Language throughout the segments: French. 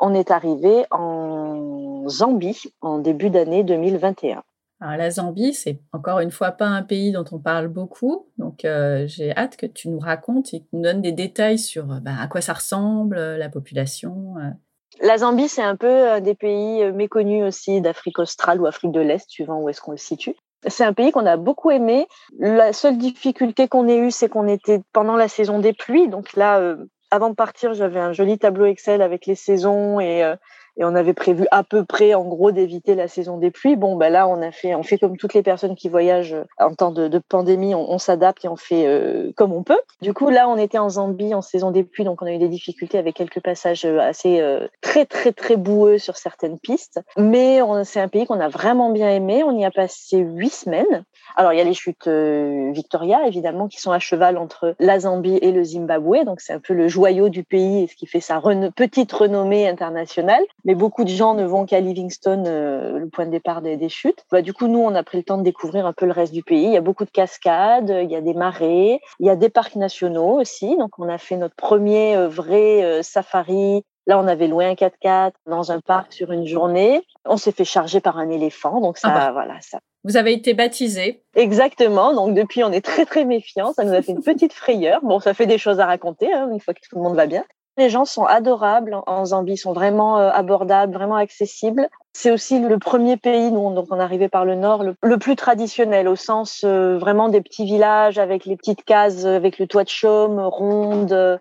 On est arrivé en Zambie en début d'année 2021. Alors, la Zambie, c'est encore une fois pas un pays dont on parle beaucoup, donc euh, j'ai hâte que tu nous racontes et que tu nous donnes des détails sur bah, à quoi ça ressemble, la population. La Zambie, c'est un peu des pays méconnus aussi d'Afrique australe ou Afrique de l'Est, suivant où est-ce qu'on le situe. C'est un pays qu'on a beaucoup aimé. La seule difficulté qu'on ait eue, c'est qu'on était pendant la saison des pluies. Donc là, euh, avant de partir, j'avais un joli tableau Excel avec les saisons et euh, et on avait prévu à peu près, en gros, d'éviter la saison des pluies. Bon, ben là, on a fait, on fait comme toutes les personnes qui voyagent en temps de, pandémie, on, s'adapte et on fait euh, comme on peut. Du coup, là, on était en Zambie en saison des pluies, donc on a eu des difficultés avec quelques passages euh, assez euh, très très très boueux sur certaines pistes. Mais c'est un pays qu'on a vraiment bien aimé. On y a passé huit semaines. Alors, il y a les chutes Victoria, évidemment, qui sont à cheval entre la Zambie et le Zimbabwe. Donc, c'est un peu le joyau du pays et ce qui fait sa petite renommée internationale mais beaucoup de gens ne vont qu'à Livingstone, euh, le point de départ des, des chutes. Bah, du coup, nous, on a pris le temps de découvrir un peu le reste du pays. Il y a beaucoup de cascades, il y a des marais, il y a des parcs nationaux aussi. Donc, on a fait notre premier euh, vrai euh, safari. Là, on avait loué un 4x4 dans un parc sur une journée. On s'est fait charger par un éléphant. Donc, ça, ah bah. voilà, ça. Vous avez été baptisé. Exactement. Donc, depuis, on est très, très méfiants. Ça nous a fait une petite frayeur. Bon, ça fait des choses à raconter, hein, une fois que tout le monde va bien. Les gens sont adorables en Zambie, sont vraiment euh, abordables, vraiment accessibles. C'est aussi le premier pays, nous, donc on arrivé par le nord, le, plus traditionnel, au sens euh, vraiment des petits villages avec les petites cases, avec le toit de chaume, ronde,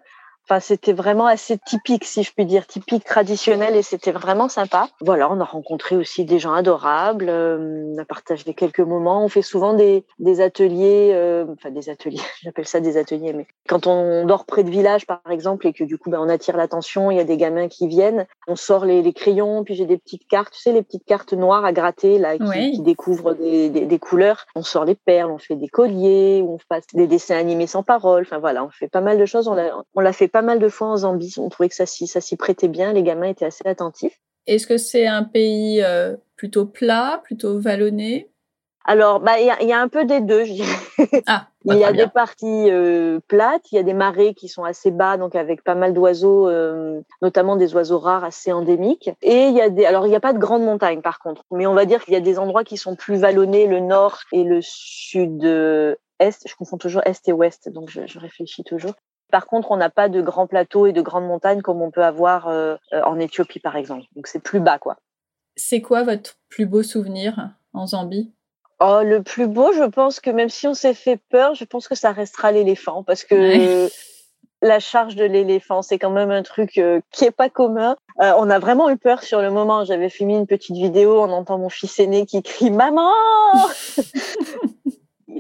Enfin, c'était vraiment assez typique, si je puis dire, typique traditionnel et c'était vraiment sympa. Voilà, on a rencontré aussi des gens adorables, euh, on a partagé quelques moments. On fait souvent des, des ateliers, euh, enfin des ateliers, j'appelle ça des ateliers, mais quand on dort près de village, par exemple, et que du coup, ben, on attire l'attention, il y a des gamins qui viennent, on sort les, les crayons, puis j'ai des petites cartes, tu sais, les petites cartes noires à gratter, là, qui, qui découvrent des, des, des, couleurs. On sort les perles, on fait des colliers, on fait des dessins animés sans parole. Enfin voilà, on fait pas mal de choses. On l'a fait pas mal de fois en Zambie. On trouvait que ça s'y, prêtait bien. Les gamins étaient assez attentifs. Est-ce que c'est un pays euh, plutôt plat, plutôt vallonné? Alors, bah, il y, y, a un peu des deux, je dirais. Ah, il y a des parties euh, plates, il y a des marais qui sont assez bas, donc avec pas mal d'oiseaux, euh, notamment des oiseaux rares assez endémiques. Et il y a des, alors il n'y a pas de grandes montagnes par contre, mais on va dire qu'il y a des endroits qui sont plus vallonnés, le nord et le sud-est. Je confonds toujours est et ouest, donc je, je réfléchis toujours. Par contre, on n'a pas de grands plateaux et de grandes montagnes comme on peut avoir euh, en Éthiopie, par exemple. Donc, c'est plus bas, quoi. C'est quoi votre plus beau souvenir en Zambie? Oh, le plus beau, je pense que même si on s'est fait peur, je pense que ça restera l'éléphant parce que la charge de l'éléphant, c'est quand même un truc euh, qui est pas commun. Euh, on a vraiment eu peur sur le moment. J'avais filmé une petite vidéo, on entend mon fils aîné qui crie maman.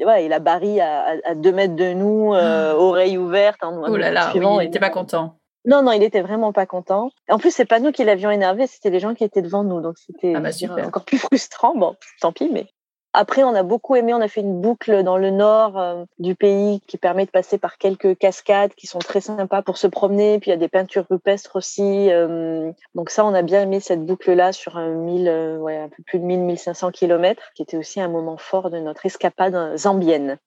ouais, il a Barry à, à, deux mètres de nous, euh, ah. oreilles ouvertes. Hein, oh là là, oui, il n'était pas content. Non, non, il était vraiment pas content. En plus, c'est pas nous qui l'avions énervé, c'était les gens qui étaient devant nous, donc c'était ah bah, encore plus frustrant. Bon, tant pis, mais après, on a beaucoup aimé, on a fait une boucle dans le nord euh, du pays qui permet de passer par quelques cascades qui sont très sympas pour se promener. Puis il y a des peintures rupestres aussi. Euh, donc ça, on a bien aimé cette boucle-là sur un 1000, euh, ouais, un peu plus de 1000-1500 kilomètres, qui était aussi un moment fort de notre escapade zambienne.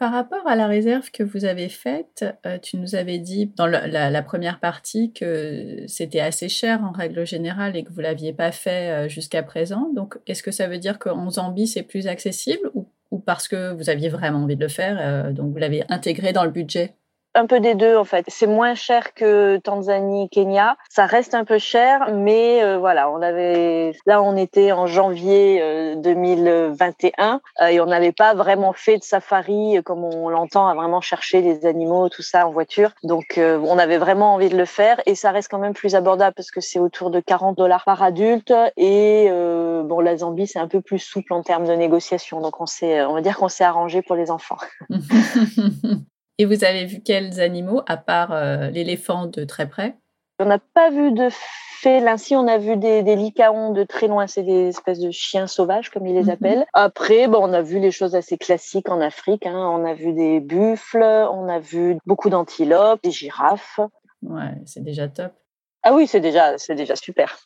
Par rapport à la réserve que vous avez faite, euh, tu nous avais dit dans la, la, première partie que c'était assez cher en règle générale et que vous l'aviez pas fait euh, jusqu'à présent. Donc, est-ce que ça veut dire qu'en Zambie c'est plus accessible ou, ou, parce que vous aviez vraiment envie de le faire, euh, donc vous l'avez intégré dans le budget? Un peu des deux en fait. C'est moins cher que Tanzanie, Kenya. Ça reste un peu cher, mais euh, voilà, on avait là on était en janvier euh, 2021 euh, et on n'avait pas vraiment fait de safari euh, comme on l'entend à vraiment chercher les animaux tout ça en voiture. Donc euh, on avait vraiment envie de le faire et ça reste quand même plus abordable parce que c'est autour de 40 dollars par adulte et bon la Zambie c'est un peu plus souple en termes de négociation. Donc on s'est on va dire qu'on s'est arrangé pour les enfants. Et vous avez vu quels animaux, à part euh, l'éléphant de très près? On n'a pas vu de félins. Si, on a vu des, des licaons de très loin. C'est des espèces de chiens sauvages, comme ils les mhm. appellent. Après, bon, on a vu les choses assez classiques en Afrique. Hein. On a vu des buffles, on a vu beaucoup d'antilopes, des girafes. Ouais, c'est déjà top. Ah oui, c'est déjà, c'est déjà super.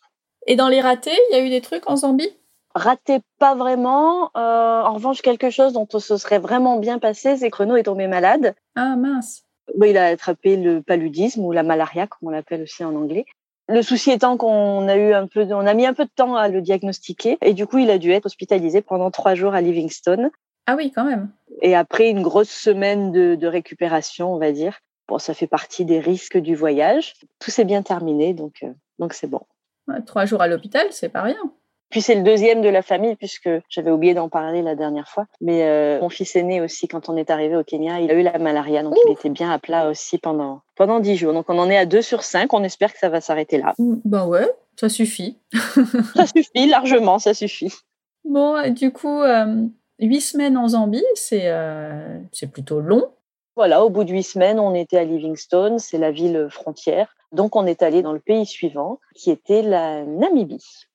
Et dans les ratés, il y a eu des trucs en Zambie? Raté pas vraiment. Euh, en revanche, quelque chose dont on se serait vraiment bien passé, c'est que Renaud est tombé malade. Ah mince. Il a attrapé le paludisme ou la malaria, comme on l'appelle aussi en anglais. Le souci étant qu'on a eu un peu, on a mis un peu de temps à le diagnostiquer et du coup, il a dû être hospitalisé pendant trois jours à Livingstone. Ah oui, quand même. Et après une grosse semaine de, récupération, on va dire. Bon, ça fait partie des risques du voyage. Tout s'est bien terminé, donc euh, donc c'est bon. trois jours à l'hôpital, c'est pas rien. Puis c'est le deuxième de la famille, puisque j'avais oublié d'en parler la dernière fois. Mais euh, mon fils aîné aussi, quand on est arrivé au Kenya, il a eu la malaria, donc il était bien à plat aussi pendant pendant dix jours. Donc on en est à deux sur cinq. On espère que ça va s'arrêter là. Ben ouais, ça suffit. ça suffit largement, ça suffit. Bon, du coup, euh, huit semaines en Zambie, c'est euh, c'est plutôt long. Voilà, au bout de huit semaines, on était à Livingstone, c'est la ville frontière. Donc on est allé dans le pays suivant, qui était la Namibie.